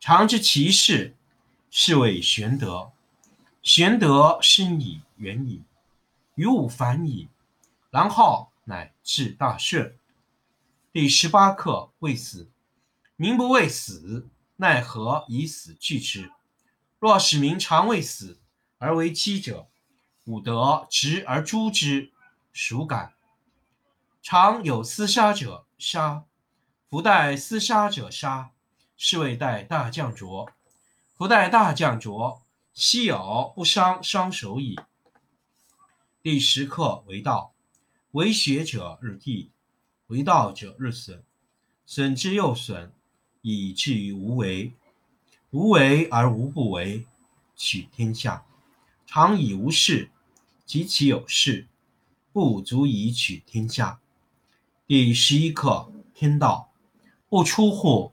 常知其事，是谓玄德。玄德深矣，远矣，于物反矣。然后乃至大顺。第十八课未死，民不畏死，奈何以死惧之？若使民常畏死而为欺者，吾得执而诛之，孰敢？常有厮杀者，杀；夫待厮杀者，杀。是谓待大将浊。不待大将浊，奚有不伤伤手矣。第十课为道。为学者日益，为道者日损，损之又损，以至于无为。无为而无不为，取天下常以无事，及其有事，不足以取天下。第十一课天道，不出户，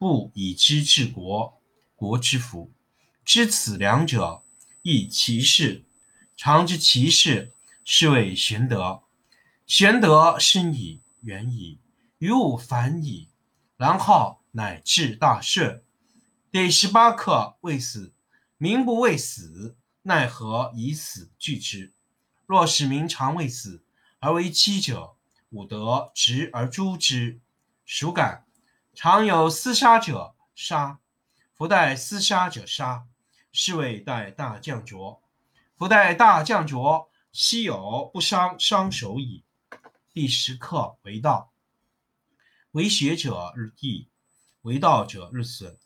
不以知治国，国之福。知此两者，亦其事。常知其事。是谓玄德。玄德深矣，远矣，于物反矣，然后乃至大顺。第十八课未死，民不畏死，奈何以死惧之？若使民常畏死而为欺者，吾得执而诛之，孰敢？常有厮杀者，杀；夫待厮杀者，杀。是谓待大将浊。夫待大将浊。奚有不伤伤手矣？第十课为道，为学者日益，为道者日损，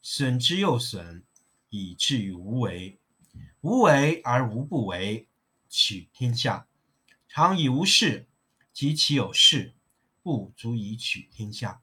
损之又损，以至于无为。无为而无不为，取天下常以无事，及其有事，不足以取天下。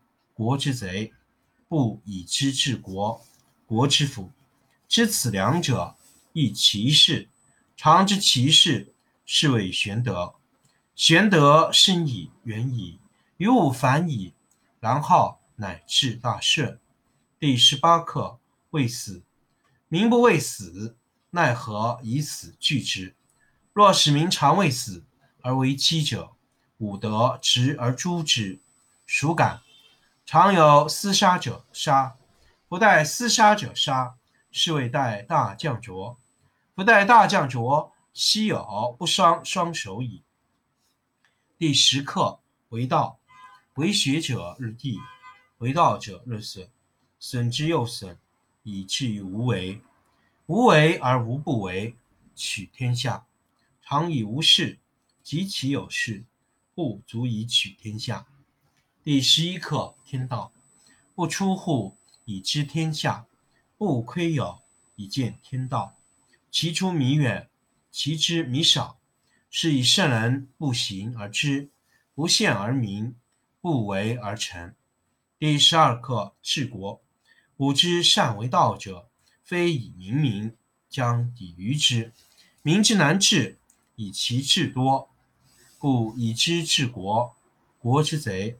国之贼；不以知治国，国之福。知此两者，亦其事。常知其事，是谓玄德。玄德深矣，远矣，于物反矣，然后乃至大顺。第十八课未死，民不畏死，奈何以死惧之？若使民常畏死而为欺者，吾得执而诛之，孰敢？常有厮杀者，杀；不待厮杀者，杀。是谓待大将浊。不待大将浊，奚有不伤双手矣。第十课为道，为学者日益，为道者日损，损之又损，以至于无为。无为而无不为，取天下常以无事，及其有事，不足以取天下。第十一课天道，不出户，以知天下；不窥有，以见天道。其出弥远，其知弥少。是以圣人不行而知，不见而明，不为而成。第十二课治国。古之善为道者，非以明民，将以愚之。民之难治，以其智多。故以知治国，国之贼；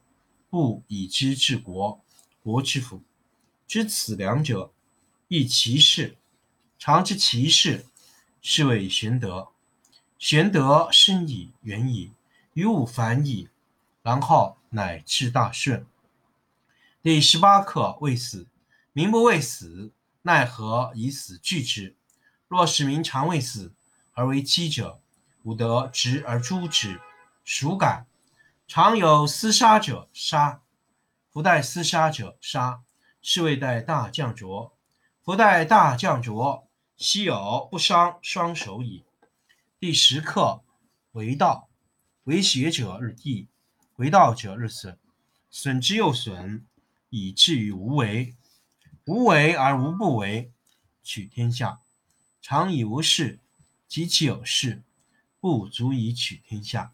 不以知治国，国之福。知此两者，亦其事。常知其事，是谓玄德。玄德深矣，远矣，于物反矣，然后乃至大顺。第十八课：未死，民不畏死，奈何以死惧之？若使民常畏死，而为饥者，吾得执而诛之。孰敢？常有厮杀者，杀；夫待厮杀者，杀。是谓待大将浊。夫待大将浊，奚有不伤双手矣？第十课为道，为学者日益，为道者日损，损之又损，以至于无为。无为而无不为，取天下常以无事，及其有事，不足以取天下。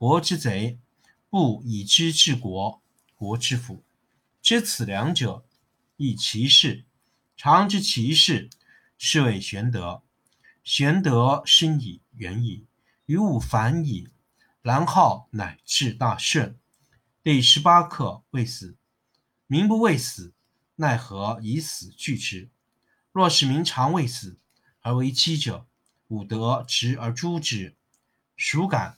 国之贼；不以知治国，国之福。知此两者，亦其事。常知其事，是谓玄德。玄德深矣，远矣，于物反矣，然后乃至大顺。第十八课：未死。民不畏死，奈何以死惧之？若使民常畏死，而为饥者，吾得执而诛之。孰敢？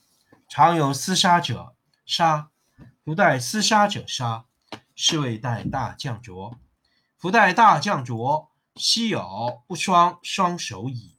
常有厮杀者，杀；不待厮杀者，杀。是谓待大将浊。夫待大将浊，昔有不双双手矣？